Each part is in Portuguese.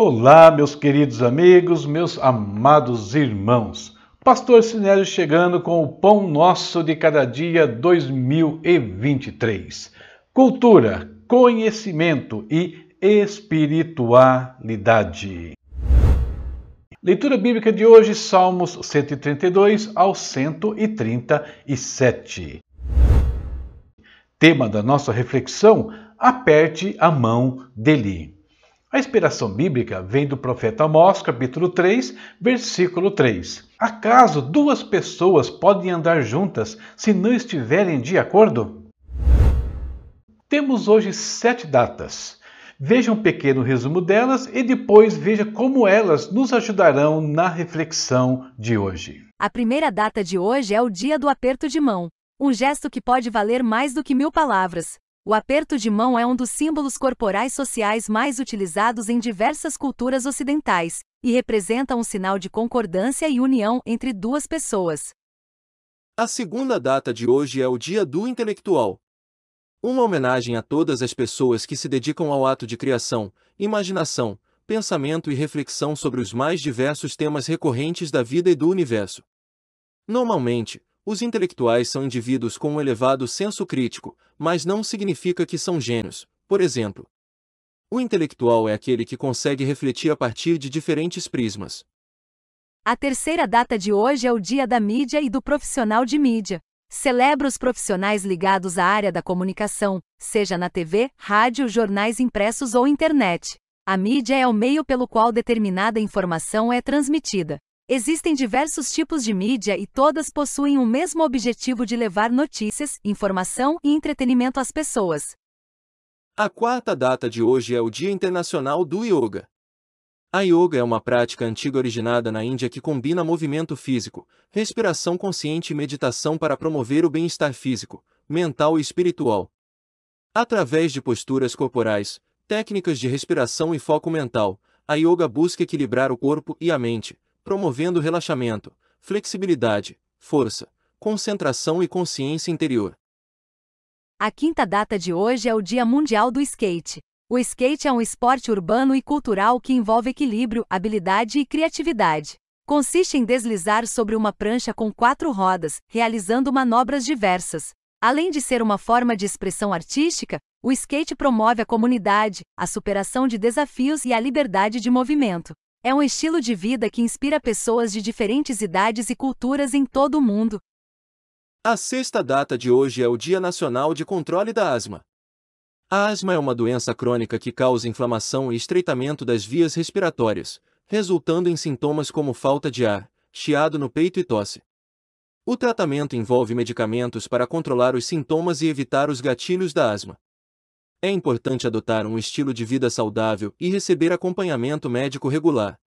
Olá, meus queridos amigos, meus amados irmãos. Pastor Sinélio chegando com o Pão Nosso de Cada Dia 2023. Cultura, conhecimento e espiritualidade. Leitura bíblica de hoje, Salmos 132 ao 137. Tema da nossa reflexão: aperte a mão dele. A inspiração bíblica vem do profeta Amós, capítulo 3, versículo 3. Acaso duas pessoas podem andar juntas se não estiverem de acordo? Temos hoje sete datas. Veja um pequeno resumo delas e depois veja como elas nos ajudarão na reflexão de hoje. A primeira data de hoje é o dia do aperto de mão, um gesto que pode valer mais do que mil palavras. O aperto de mão é um dos símbolos corporais sociais mais utilizados em diversas culturas ocidentais e representa um sinal de concordância e união entre duas pessoas. A segunda data de hoje é o Dia do Intelectual. Uma homenagem a todas as pessoas que se dedicam ao ato de criação, imaginação, pensamento e reflexão sobre os mais diversos temas recorrentes da vida e do universo. Normalmente, os intelectuais são indivíduos com um elevado senso crítico, mas não significa que são gênios. Por exemplo, o intelectual é aquele que consegue refletir a partir de diferentes prismas. A terceira data de hoje é o Dia da Mídia e do Profissional de Mídia. Celebra os profissionais ligados à área da comunicação, seja na TV, rádio, jornais impressos ou internet. A mídia é o meio pelo qual determinada informação é transmitida. Existem diversos tipos de mídia e todas possuem o mesmo objetivo de levar notícias, informação e entretenimento às pessoas. A quarta data de hoje é o Dia Internacional do Yoga. A yoga é uma prática antiga originada na Índia que combina movimento físico, respiração consciente e meditação para promover o bem-estar físico, mental e espiritual. Através de posturas corporais, técnicas de respiração e foco mental, a yoga busca equilibrar o corpo e a mente, promovendo relaxamento, flexibilidade, força, concentração e consciência interior. A quinta data de hoje é o Dia Mundial do Skate. O skate é um esporte urbano e cultural que envolve equilíbrio, habilidade e criatividade. Consiste em deslizar sobre uma prancha com quatro rodas, realizando manobras diversas. Além de ser uma forma de expressão artística, o skate promove a comunidade, a superação de desafios e a liberdade de movimento. É um estilo de vida que inspira pessoas de diferentes idades e culturas em todo o mundo. A sexta data de hoje é o Dia Nacional de Controle da Asma. A asma é uma doença crônica que causa inflamação e estreitamento das vias respiratórias, resultando em sintomas como falta de ar, chiado no peito e tosse. O tratamento envolve medicamentos para controlar os sintomas e evitar os gatilhos da asma. É importante adotar um estilo de vida saudável e receber acompanhamento médico regular.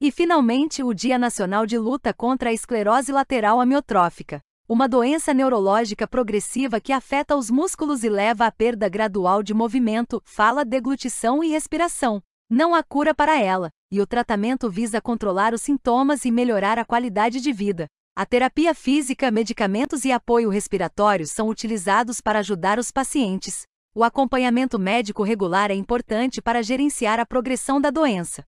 E finalmente, o Dia Nacional de Luta contra a Esclerose Lateral Amiotrófica, uma doença neurológica progressiva que afeta os músculos e leva à perda gradual de movimento, fala, deglutição e respiração. Não há cura para ela, e o tratamento visa controlar os sintomas e melhorar a qualidade de vida. A terapia física, medicamentos e apoio respiratório são utilizados para ajudar os pacientes. O acompanhamento médico regular é importante para gerenciar a progressão da doença.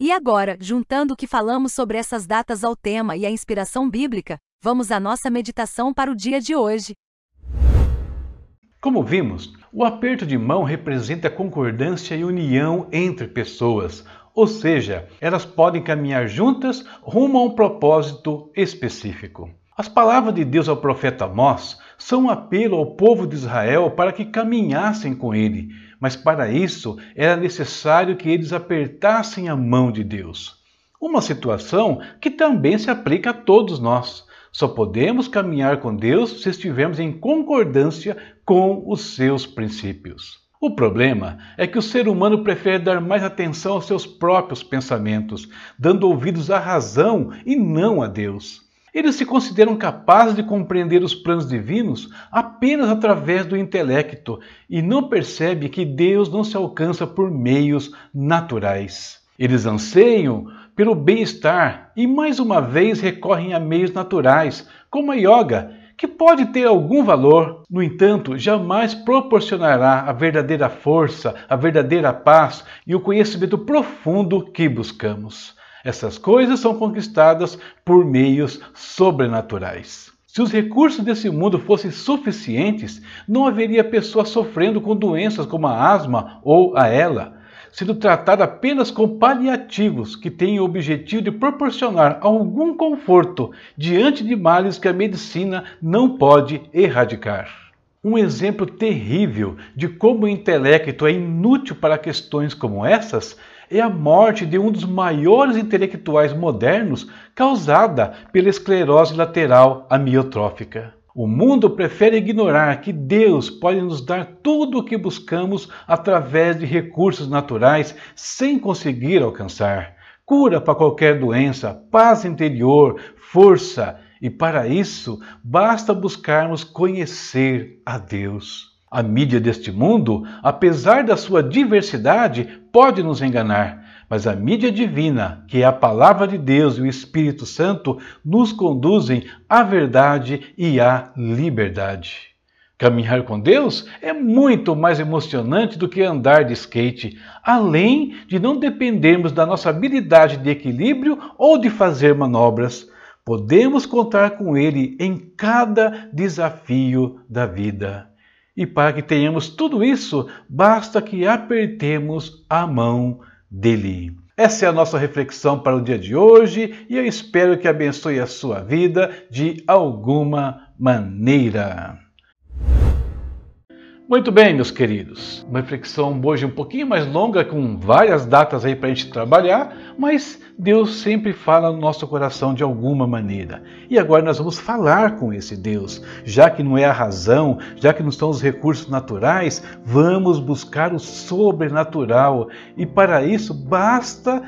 E agora, juntando o que falamos sobre essas datas ao tema e a inspiração bíblica, vamos à nossa meditação para o dia de hoje. Como vimos, o aperto de mão representa concordância e união entre pessoas, ou seja, elas podem caminhar juntas rumo a um propósito específico. As palavras de Deus ao profeta Amós são um apelo ao povo de Israel para que caminhassem com ele, mas para isso era necessário que eles apertassem a mão de Deus. Uma situação que também se aplica a todos nós. Só podemos caminhar com Deus se estivermos em concordância com os seus princípios. O problema é que o ser humano prefere dar mais atenção aos seus próprios pensamentos, dando ouvidos à razão e não a Deus. Eles se consideram capazes de compreender os planos divinos apenas através do intelecto e não percebem que Deus não se alcança por meios naturais. Eles anseiam pelo bem-estar e mais uma vez recorrem a meios naturais, como a yoga, que pode ter algum valor, no entanto, jamais proporcionará a verdadeira força, a verdadeira paz e o conhecimento profundo que buscamos. Essas coisas são conquistadas por meios sobrenaturais. Se os recursos desse mundo fossem suficientes, não haveria pessoas sofrendo com doenças como a asma ou a ela, sendo tratada apenas com paliativos que têm o objetivo de proporcionar algum conforto diante de males que a medicina não pode erradicar. Um exemplo terrível de como o intelecto é inútil para questões como essas é a morte de um dos maiores intelectuais modernos causada pela esclerose lateral amiotrófica. O mundo prefere ignorar que Deus pode nos dar tudo o que buscamos através de recursos naturais sem conseguir alcançar. Cura para qualquer doença, paz interior, força, e para isso basta buscarmos conhecer a Deus. A mídia deste mundo, apesar da sua diversidade, pode nos enganar, mas a mídia divina, que é a palavra de Deus e o Espírito Santo, nos conduzem à verdade e à liberdade. Caminhar com Deus é muito mais emocionante do que andar de skate, além de não dependermos da nossa habilidade de equilíbrio ou de fazer manobras. Podemos contar com Ele em cada desafio da vida. E para que tenhamos tudo isso, basta que apertemos a mão dele. Essa é a nossa reflexão para o dia de hoje e eu espero que abençoe a sua vida de alguma maneira. Muito bem, meus queridos. Uma reflexão hoje um pouquinho mais longa, com várias datas aí para a gente trabalhar, mas Deus sempre fala no nosso coração de alguma maneira. E agora nós vamos falar com esse Deus. Já que não é a razão, já que não são os recursos naturais, vamos buscar o sobrenatural. E para isso basta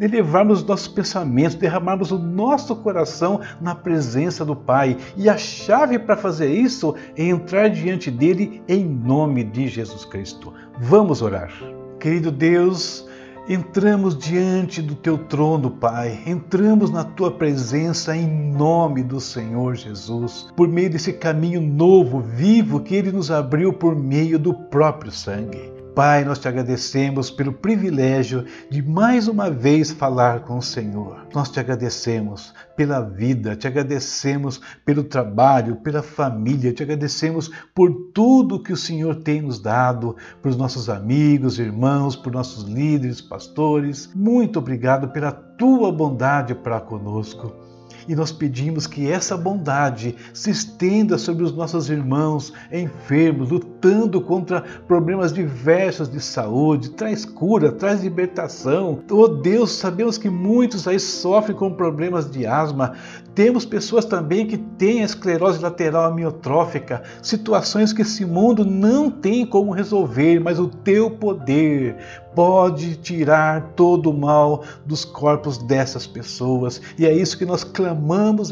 elevarmos nossos pensamentos, derramarmos o nosso coração na presença do Pai. E a chave para fazer isso é entrar diante dele em nome de Jesus Cristo. Vamos orar. Querido Deus, entramos diante do teu trono, Pai. Entramos na tua presença em nome do Senhor Jesus, por meio desse caminho novo, vivo que ele nos abriu por meio do próprio sangue. Pai, nós te agradecemos pelo privilégio de mais uma vez falar com o Senhor. Nós te agradecemos pela vida, te agradecemos pelo trabalho, pela família, te agradecemos por tudo que o Senhor tem nos dado, por nossos amigos, irmãos, por nossos líderes, pastores. Muito obrigado pela tua bondade para conosco e nós pedimos que essa bondade se estenda sobre os nossos irmãos enfermos, lutando contra problemas diversos de saúde, traz cura, traz libertação. Oh Deus, sabemos que muitos aí sofrem com problemas de asma. Temos pessoas também que têm esclerose lateral amiotrófica, situações que esse mundo não tem como resolver, mas o teu poder pode tirar todo o mal dos corpos dessas pessoas. E é isso que nós clamamos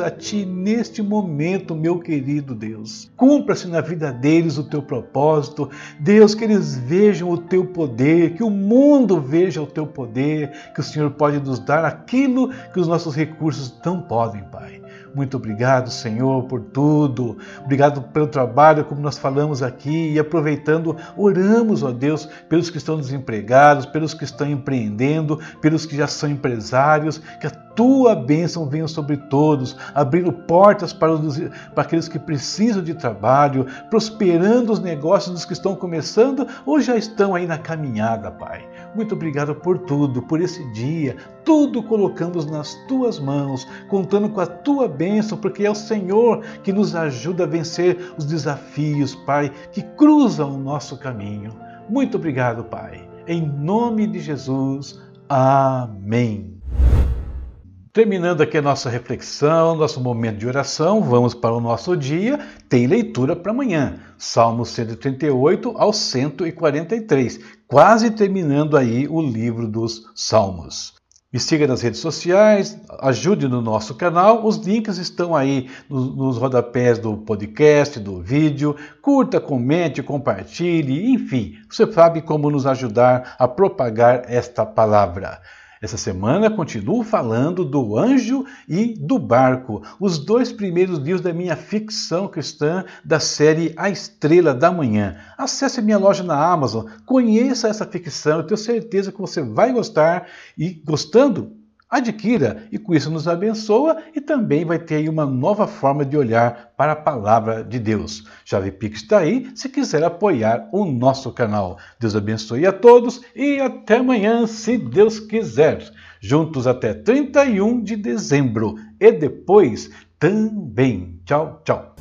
a Ti neste momento, meu querido Deus. Cumpra-se na vida deles o Teu propósito. Deus, que eles vejam o Teu poder, que o mundo veja o Teu poder, que o Senhor pode nos dar aquilo que os nossos recursos não podem, Pai. Muito obrigado, Senhor, por tudo. Obrigado pelo trabalho, como nós falamos aqui. E aproveitando, oramos, ó Deus, pelos que estão desempregados, pelos que estão empreendendo, pelos que já são empresários. Que a tua bênção venha sobre todos, abrindo portas para, os, para aqueles que precisam de trabalho, prosperando os negócios dos que estão começando ou já estão aí na caminhada, Pai. Muito obrigado por tudo, por esse dia. Tudo colocamos nas tuas mãos, contando com a tua bênção, porque é o Senhor que nos ajuda a vencer os desafios, Pai, que cruzam o nosso caminho. Muito obrigado, Pai. Em nome de Jesus. Amém. Terminando aqui a nossa reflexão, nosso momento de oração, vamos para o nosso dia. Tem leitura para amanhã, Salmos 138 ao 143, quase terminando aí o livro dos Salmos. Me siga nas redes sociais, ajude no nosso canal, os links estão aí nos, rodapés do podcast, do vídeo. Curta, comente, compartilhe, enfim, você sabe como nos ajudar a propagar esta palavra. Essa semana continuo falando do anjo e do barco, os dois primeiros livros da minha ficção cristã da série A Estrela da Manhã. Acesse minha loja na Amazon, conheça essa ficção, eu tenho certeza que você vai gostar e gostando, adquira e com isso nos abençoa e também vai ter aí uma nova forma de olhar para a palavra de Deus. Chave Pix está aí se quiser apoiar o nosso canal. Deus abençoe a todos e até amanhã, se Deus quiser. Juntos até 31 de dezembro e depois também. Tchau, tchau.